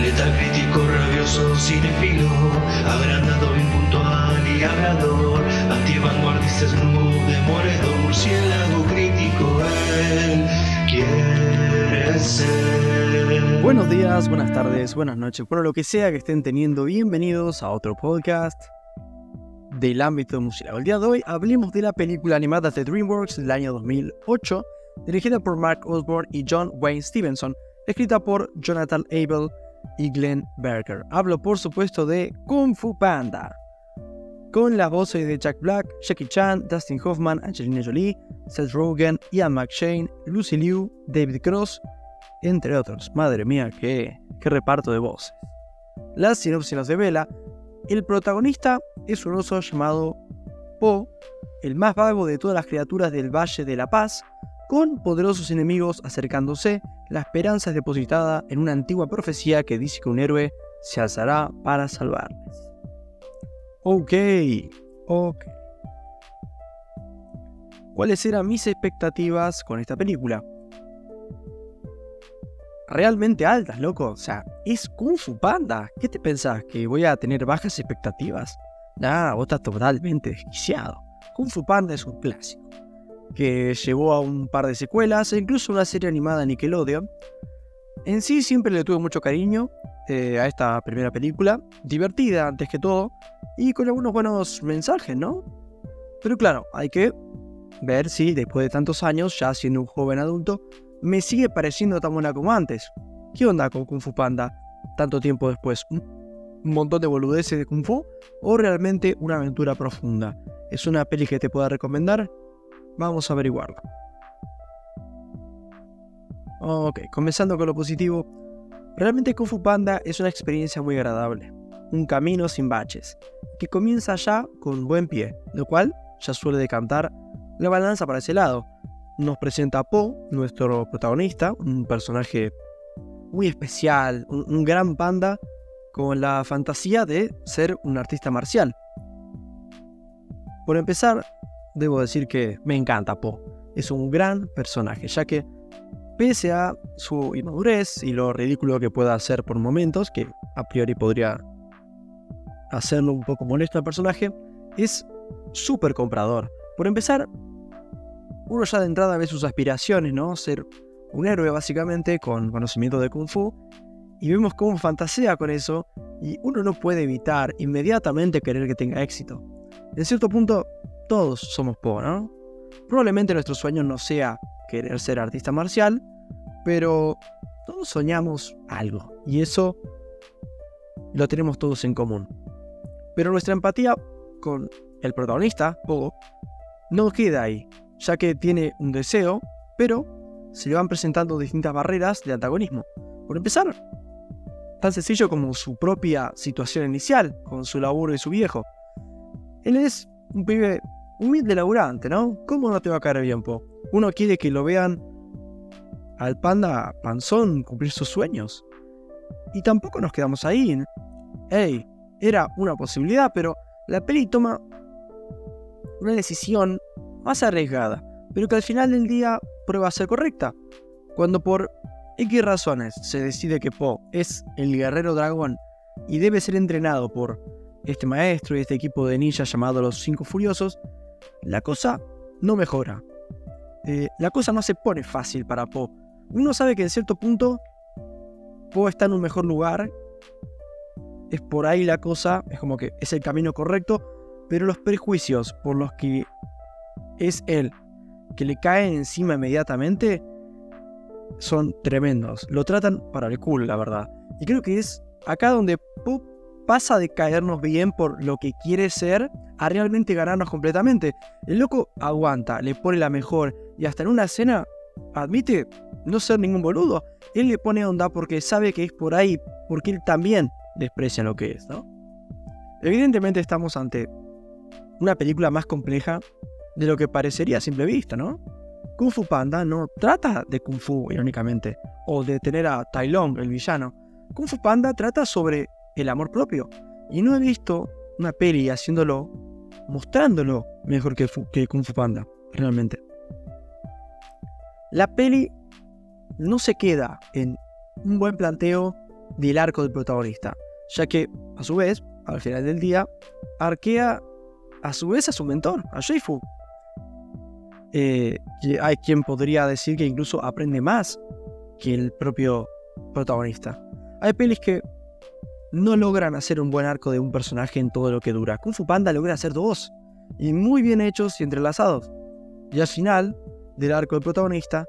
Letal crítico, rabioso, cinefilo, agrandado, impuntual y hablador, antivanguardista, snoop, murciélago crítico, él quiere ser. Buenos días, buenas tardes, buenas noches, por lo que sea que estén teniendo, bienvenidos a otro podcast del ámbito musical. El día de hoy hablemos de la película animada de DreamWorks del año 2008, dirigida por Mark Osborne y John Wayne Stevenson, escrita por Jonathan Abel y Glenn Berger. Hablo por supuesto de Kung Fu Panda, con las voces de Jack Black, Jackie Chan, Dustin Hoffman, Angelina Jolie, Seth Rogen, Ian McShane, Lucy Liu, David Cross, entre otros. Madre mía, qué, qué reparto de voces. La sinopsis nos devela, el protagonista es un oso llamado Po, el más vago de todas las criaturas del Valle de la Paz, con poderosos enemigos acercándose, la esperanza es depositada en una antigua profecía que dice que un héroe se alzará para salvarles. Ok, ok. ¿Cuáles eran mis expectativas con esta película? Realmente altas, loco. O sea, es Kung Fu Panda. ¿Qué te pensás? ¿Que voy a tener bajas expectativas? Nah, vos estás totalmente desquiciado. Kung Fu Panda es un clásico que llevó a un par de secuelas e incluso una serie animada Nickelodeon. En sí siempre le tuve mucho cariño eh, a esta primera película, divertida antes que todo, y con algunos buenos mensajes, ¿no? Pero claro, hay que ver si después de tantos años, ya siendo un joven adulto, me sigue pareciendo tan buena como antes. ¿Qué onda con Kung Fu Panda? Tanto tiempo después, ¿un montón de boludeces de Kung Fu o realmente una aventura profunda? ¿Es una peli que te pueda recomendar? Vamos a averiguarlo. Ok, comenzando con lo positivo. Realmente Kung Fu Panda es una experiencia muy agradable. Un camino sin baches, que comienza ya con buen pie, lo cual ya suele decantar la balanza para ese lado. Nos presenta a Po, nuestro protagonista, un personaje muy especial, un, un gran panda con la fantasía de ser un artista marcial. Por empezar, debo decir que me encanta Po. Es un gran personaje, ya que pese a su inmadurez y lo ridículo que pueda hacer por momentos, que a priori podría hacerlo un poco molesto al personaje, es súper comprador. Por empezar, uno ya de entrada ve sus aspiraciones, ¿no? Ser un héroe básicamente con conocimiento de kung fu, y vemos cómo fantasea con eso, y uno no puede evitar inmediatamente querer que tenga éxito. En cierto punto, todos somos Po, ¿no? Probablemente nuestro sueño no sea querer ser artista marcial, pero todos soñamos algo y eso lo tenemos todos en común. Pero nuestra empatía con el protagonista, Po, no queda ahí, ya que tiene un deseo, pero se le van presentando distintas barreras de antagonismo. Por empezar, tan sencillo como su propia situación inicial, con su laburo y su viejo. Él es un pibe humilde laburante, ¿no? ¿Cómo no te va a caer bien, Po? Uno quiere que lo vean al panda panzón cumplir sus sueños. Y tampoco nos quedamos ahí. Ey, era una posibilidad, pero la peli toma una decisión más arriesgada, pero que al final del día prueba a ser correcta. Cuando por X razones se decide que Po es el guerrero dragón y debe ser entrenado por este maestro y este equipo de ninjas llamado los Cinco Furiosos, la cosa no mejora. Eh, la cosa no se pone fácil para Po. Uno sabe que en cierto punto Po está en un mejor lugar. Es por ahí la cosa, es como que es el camino correcto, pero los prejuicios por los que es él que le caen encima inmediatamente son tremendos. Lo tratan para el culo, la verdad. Y creo que es acá donde Po pasa de caernos bien por lo que quiere ser a realmente ganarnos completamente. El loco aguanta, le pone la mejor y hasta en una escena admite no ser ningún boludo. Él le pone onda porque sabe que es por ahí, porque él también desprecia lo que es, ¿no? Evidentemente estamos ante una película más compleja de lo que parecería a simple vista, ¿no? Kung Fu Panda no trata de Kung Fu, irónicamente, o de tener a Tai Long, el villano. Kung Fu Panda trata sobre el amor propio. Y no he visto una peli haciéndolo, mostrándolo mejor que, que Kung Fu Panda, realmente. La peli no se queda en un buen planteo del arco del protagonista, ya que, a su vez, al final del día, arquea a su vez a su mentor, a Shifu. Eh, hay quien podría decir que incluso aprende más que el propio protagonista. Hay pelis que no logran hacer un buen arco de un personaje en todo lo que dura. Kung Fu Panda logra hacer dos, y muy bien hechos y entrelazados. Y al final del arco del protagonista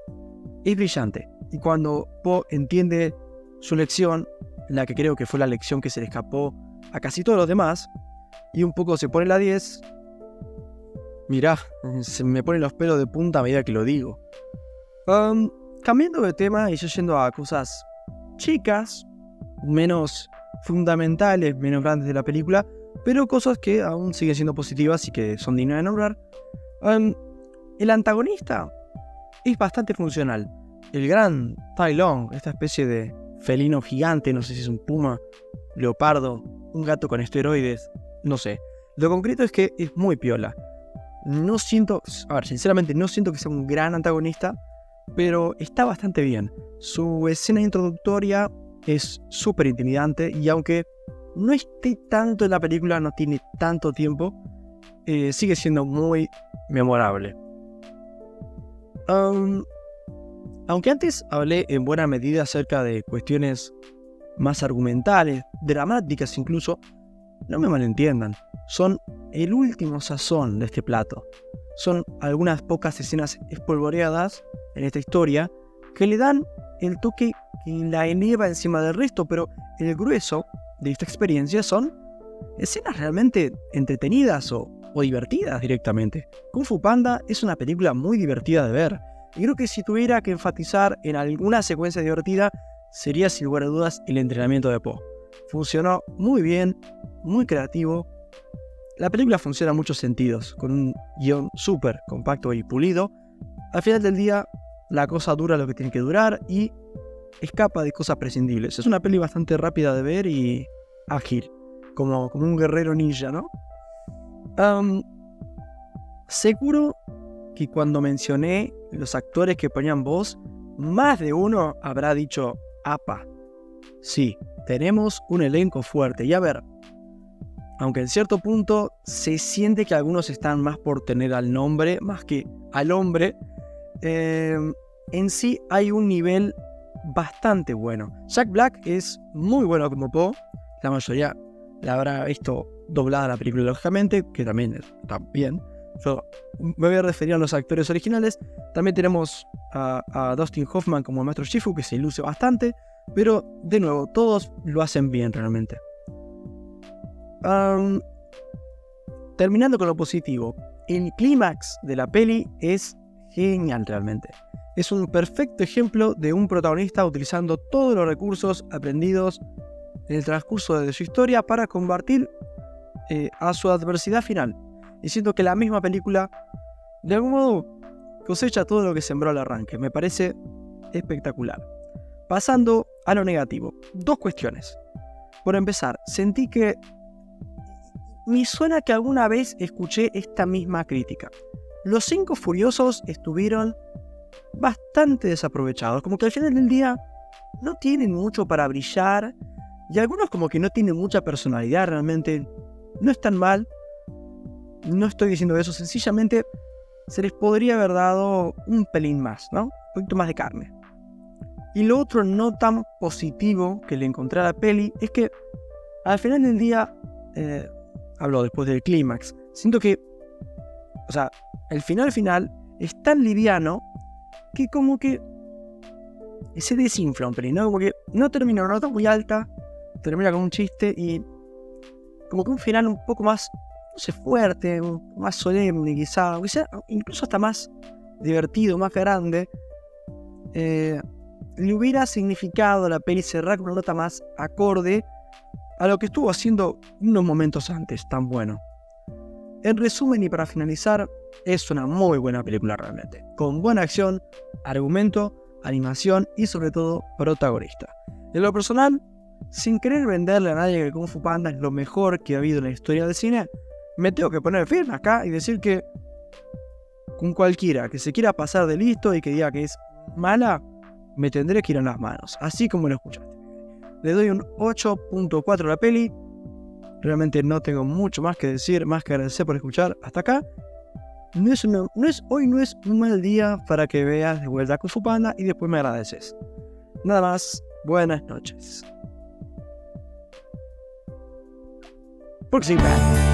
es brillante. Y cuando Po entiende su lección, la que creo que fue la lección que se le escapó a casi todos los demás, y un poco se pone la 10, mirá, se me ponen los pelos de punta a medida que lo digo. cambiando de tema y yo yendo a cosas chicas, menos fundamentales, menos grandes de la película, pero cosas que aún siguen siendo positivas y que son dignas de nombrar. el antagonista es bastante funcional. El gran Tai Long, esta especie de felino gigante, no sé si es un puma, leopardo, un gato con esteroides, no sé. Lo concreto es que es muy piola. No siento, a ver, sinceramente no siento que sea un gran antagonista, pero está bastante bien. Su escena introductoria es súper intimidante y aunque no esté tanto en la película, no tiene tanto tiempo, eh, sigue siendo muy memorable. aunque antes hablé en buena medida acerca de cuestiones más argumentales, dramáticas incluso, no me malentiendan, son el último sazón de este plato. Son algunas pocas escenas espolvoreadas en esta historia que le dan el toque que la eleva encima del resto, pero el grueso de esta experiencia son escenas realmente entretenidas o, divertidas directamente. Kung Fu Panda es una película muy divertida de ver, y creo que si tuviera que enfatizar en alguna secuencia divertida, sería sin lugar a dudas el entrenamiento de Po. Funcionó muy bien, muy creativo. La película funciona en muchos sentidos, con un guion súper compacto y pulido. Al final del día, la cosa dura lo que tiene que durar y escapa de cosas prescindibles. Es una peli bastante rápida de ver y ágil, como, como un guerrero ninja, ¿no? seguro que cuando mencioné los actores que ponían voz, más de uno habrá dicho, apa, sí, tenemos un elenco fuerte. Y a ver, aunque en cierto punto se siente que algunos están más por tener al nombre más que al hombre, em, en sí hay un nivel bastante bueno. Jack Black es muy bueno como Po. La mayoría la habrá visto doblada la película, lógicamente, que también está bien. Yo me voy a referir a los actores originales. También tenemos a, Dustin Hoffman como el maestro Shifu, que se luce bastante. Pero, de nuevo, todos lo hacen bien realmente. terminando con lo positivo. El clímax de la peli es genial realmente es un perfecto ejemplo de un protagonista utilizando todos los recursos aprendidos en el transcurso de su historia para combatir eh, a su adversidad final. Y siento que la misma película, de algún modo, cosecha todo lo que sembró al arranque. Me parece espectacular. Pasando a lo negativo, dos cuestiones. Por empezar, sentí que me suena que alguna vez escuché esta misma crítica. Los cinco furiosos estuvieron bastante desaprovechados. Como que al final del día no tienen mucho para brillar. Y algunos como que no tienen mucha personalidad realmente. No están mal. No estoy diciendo eso. Sencillamente se les podría haber dado un pelín más, ¿no? Un poquito más de carne. Y lo otro no tan positivo que le encontré a la peli es que al final del día, eh, hablo después del clímax, siento que, o sea, el final final es tan liviano que como que se desinfla un ¿no? Como que no termina una nota muy alta, termina con un chiste y como que un final un poco más, no sé, fuerte, más solemne quizá, quizá incluso hasta más divertido, más grande, eh, le hubiera significado a la peli cerrar con una nota más acorde a lo que estuvo haciendo unos momentos antes, tan bueno. En resumen y para finalizar, es una muy buena película realmente, con buena acción, argumento, animación y sobre todo protagonista. En lo personal, sin querer venderle a nadie que Kung Fu Panda es lo mejor que ha habido en la historia del cine, me tengo que poner firme acá y decir que con cualquiera que se quiera pasar de listo y que diga que es mala, me tendré que ir a las manos, así como lo escuchaste. Le doy un 8.4 a la peli. Realmente no tengo mucho más que decir, más que agradecer por escuchar hasta acá. No es, no es, hoy no es un mal día para que veas de vuelta con su panda y después me agradeces. Nada más, buenas noches. Back.